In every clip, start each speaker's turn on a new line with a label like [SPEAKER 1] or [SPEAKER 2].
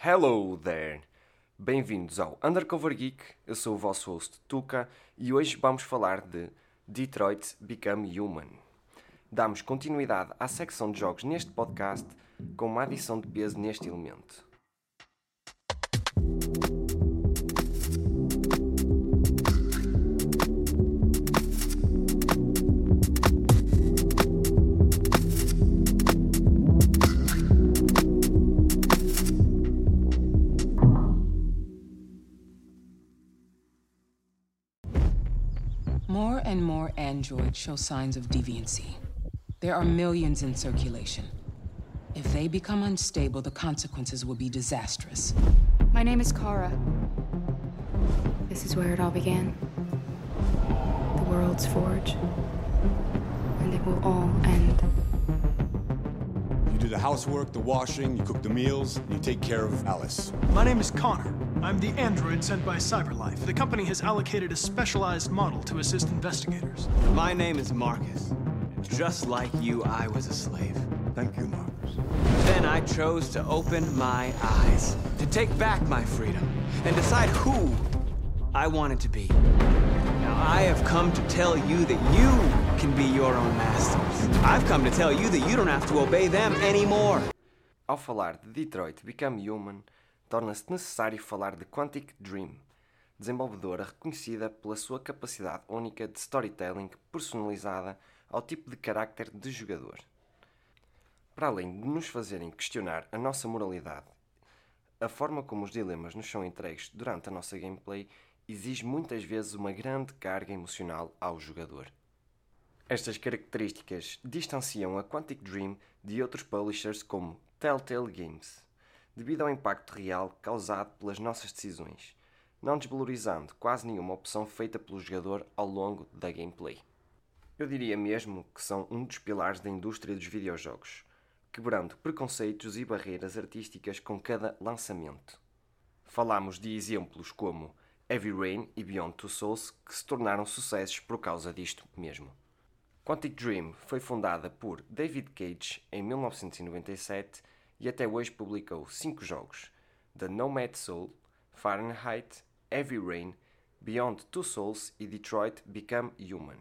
[SPEAKER 1] Hello there! Bem-vindos ao Undercover Geek, eu sou o vosso host Tuca e hoje vamos falar de Detroit Become Human. Damos continuidade à secção de jogos neste podcast com uma adição de peso neste elemento.
[SPEAKER 2] And more androids show signs of deviancy. There are millions in circulation. If they become unstable, the consequences will be disastrous.
[SPEAKER 3] My name is Kara. This is where it all began. The world's forge. And it will all end.
[SPEAKER 4] You do the housework, the washing, you cook the meals, and you take care of Alice.
[SPEAKER 5] My name is Connor. I'm the android sent by CyberLife. The company has allocated a specialized model to assist investigators.
[SPEAKER 6] My name is Marcus. Just like you, I was a slave.
[SPEAKER 4] Thank you, Marcus.
[SPEAKER 6] Then I chose to open my eyes, to take back my freedom, and decide who I wanted to be. Now I have come to tell you that you can be your own masters. I've come to tell you that you don't have to obey them anymore.
[SPEAKER 1] Ao falar de Detroit Become Human, torna-se necessário falar de Quantic Dream, desenvolvedora reconhecida pela sua capacidade única de storytelling personalizada ao tipo de carácter de jogador. Para além de nos fazerem questionar a nossa moralidade, a forma como os dilemas nos são entregues durante a nossa gameplay exige muitas vezes uma grande carga emocional ao jogador. Estas características distanciam a Quantic Dream de outros publishers como Telltale Games, devido ao impacto real causado pelas nossas decisões, não desvalorizando quase nenhuma opção feita pelo jogador ao longo da gameplay. Eu diria mesmo que são um dos pilares da indústria dos videojogos, quebrando preconceitos e barreiras artísticas com cada lançamento. Falamos de exemplos como Heavy Rain e Beyond Two Souls que se tornaram sucessos por causa disto mesmo. Quantic Dream foi fundada por David Cage em 1997 e até hoje publicou cinco jogos: The Nomad Soul, Fahrenheit, Heavy Rain, Beyond Two Souls e Detroit Become Human.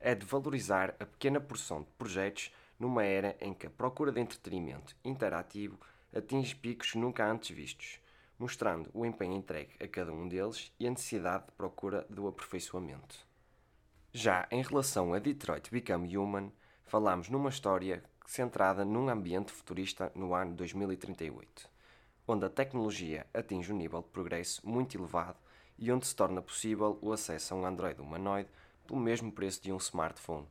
[SPEAKER 1] É de valorizar a pequena porção de projetos numa era em que a procura de entretenimento interativo atinge picos nunca antes vistos, mostrando o empenho entregue a cada um deles e a necessidade de procura do aperfeiçoamento. Já em relação a Detroit Become Human, falamos numa história centrada num ambiente futurista no ano 2038, onde a tecnologia atinge um nível de progresso muito elevado e onde se torna possível o acesso a um Android humanoide pelo mesmo preço de um smartphone.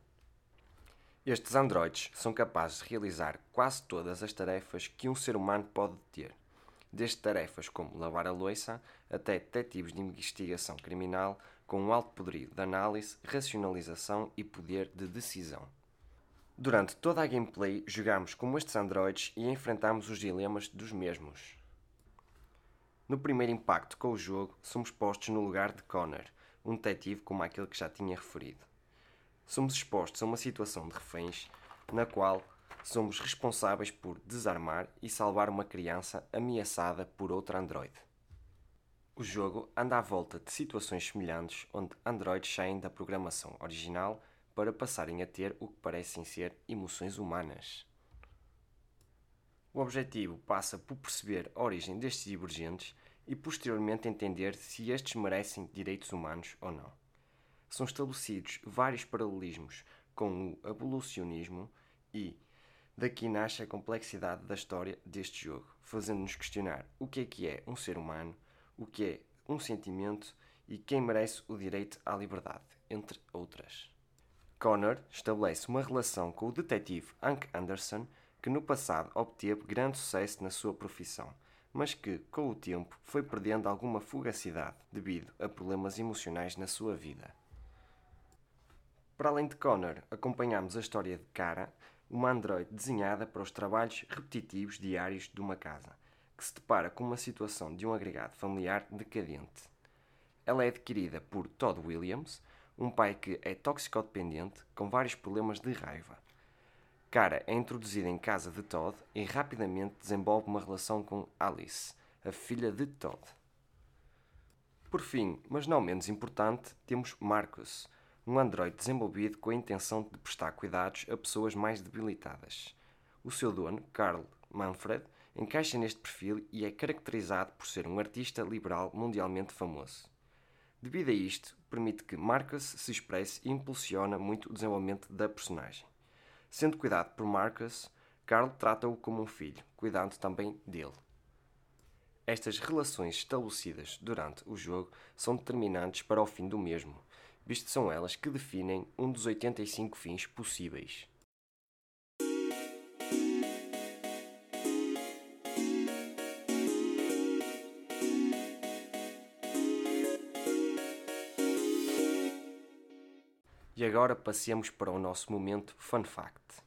[SPEAKER 1] Estes androides são capazes de realizar quase todas as tarefas que um ser humano pode ter, desde tarefas como lavar a louça até detetives de investigação criminal com um alto poderio de análise, racionalização e poder de decisão. Durante toda a gameplay, jogamos como estes androides e enfrentamos os dilemas dos mesmos. No primeiro impacto com o jogo, somos postos no lugar de Connor, um detetive como aquele que já tinha referido. Somos expostos a uma situação de reféns na qual somos responsáveis por desarmar e salvar uma criança ameaçada por outro androide. O jogo anda à volta de situações semelhantes onde androides saem da programação original para passarem a ter o que parecem ser emoções humanas. O objetivo passa por perceber a origem destes divergentes e posteriormente entender se estes merecem direitos humanos ou não. São estabelecidos vários paralelismos com o evolucionismo e daqui nasce a complexidade da história deste jogo, fazendo-nos questionar o que é que é um ser humano, o que é um sentimento e quem merece o direito à liberdade, entre outras. Connor estabelece uma relação com o detetive Hank Anderson, que no passado obteve grande sucesso na sua profissão, mas que, com o tempo, foi perdendo alguma fugacidade devido a problemas emocionais na sua vida. Para além de Connor, acompanhamos a história de Kara, uma androide desenhada para os trabalhos repetitivos diários de uma casa, que se depara com uma situação de um agregado familiar decadente. Ela é adquirida por Todd Williams, um pai que é toxicodependente com vários problemas de raiva. Cara é introduzida em casa de Todd e rapidamente desenvolve uma relação com Alice, a filha de Todd. Por fim, mas não menos importante, temos Marcus, um androide desenvolvido com a intenção de prestar cuidados a pessoas mais debilitadas. O seu dono, Carl Manfred, encaixa neste perfil e é caracterizado por ser um artista liberal mundialmente famoso. Devido a isto, permite que Marcus se expresse e impulsiona muito o desenvolvimento da personagem. Sendo cuidado por Marcus, Carl trata-o como um filho, cuidando também dele. Estas relações estabelecidas durante o jogo são determinantes para o fim do mesmo, visto são elas que definem um dos 85 fins possíveis. E agora passemos para o nosso momento Fun Fact,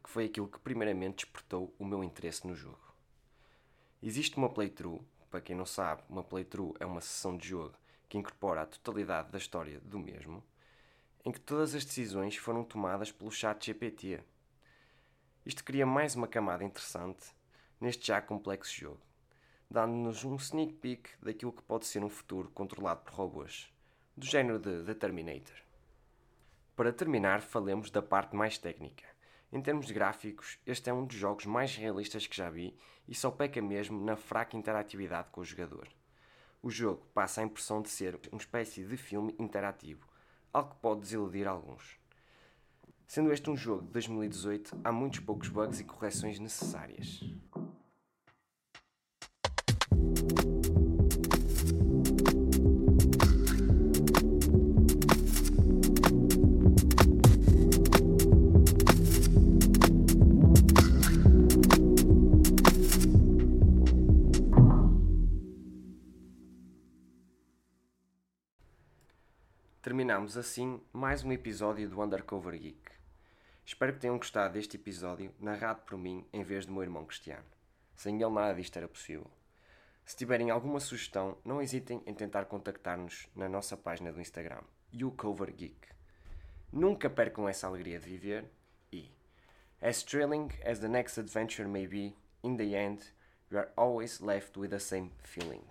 [SPEAKER 1] que foi aquilo que primeiramente despertou o meu interesse no jogo. Existe uma playthrough, para quem não sabe, uma playthrough é uma sessão de jogo que incorpora a totalidade da história do mesmo, em que todas as decisões foram tomadas pelo chat GPT. Isto cria mais uma camada interessante neste já complexo jogo, dando-nos um sneak peek daquilo que pode ser um futuro controlado por robôs, do género de The Terminator. Para terminar, falemos da parte mais técnica. Em termos de gráficos, este é um dos jogos mais realistas que já vi e só peca mesmo na fraca interatividade com o jogador. O jogo passa a impressão de ser uma espécie de filme interativo, algo que pode desiludir alguns. Sendo este um jogo de 2018, há muitos poucos bugs e correções necessárias. Terminamos assim mais um episódio do Undercover Geek. Espero que tenham gostado deste episódio narrado por mim em vez do meu irmão Cristiano. Sem ele nada disto era possível. Se tiverem alguma sugestão, não hesitem em tentar contactar-nos na nossa página do Instagram, YouCoverGeek. Nunca percam essa alegria de viver e, as thrilling as the next adventure may be, in the end, we are always left with the same feeling.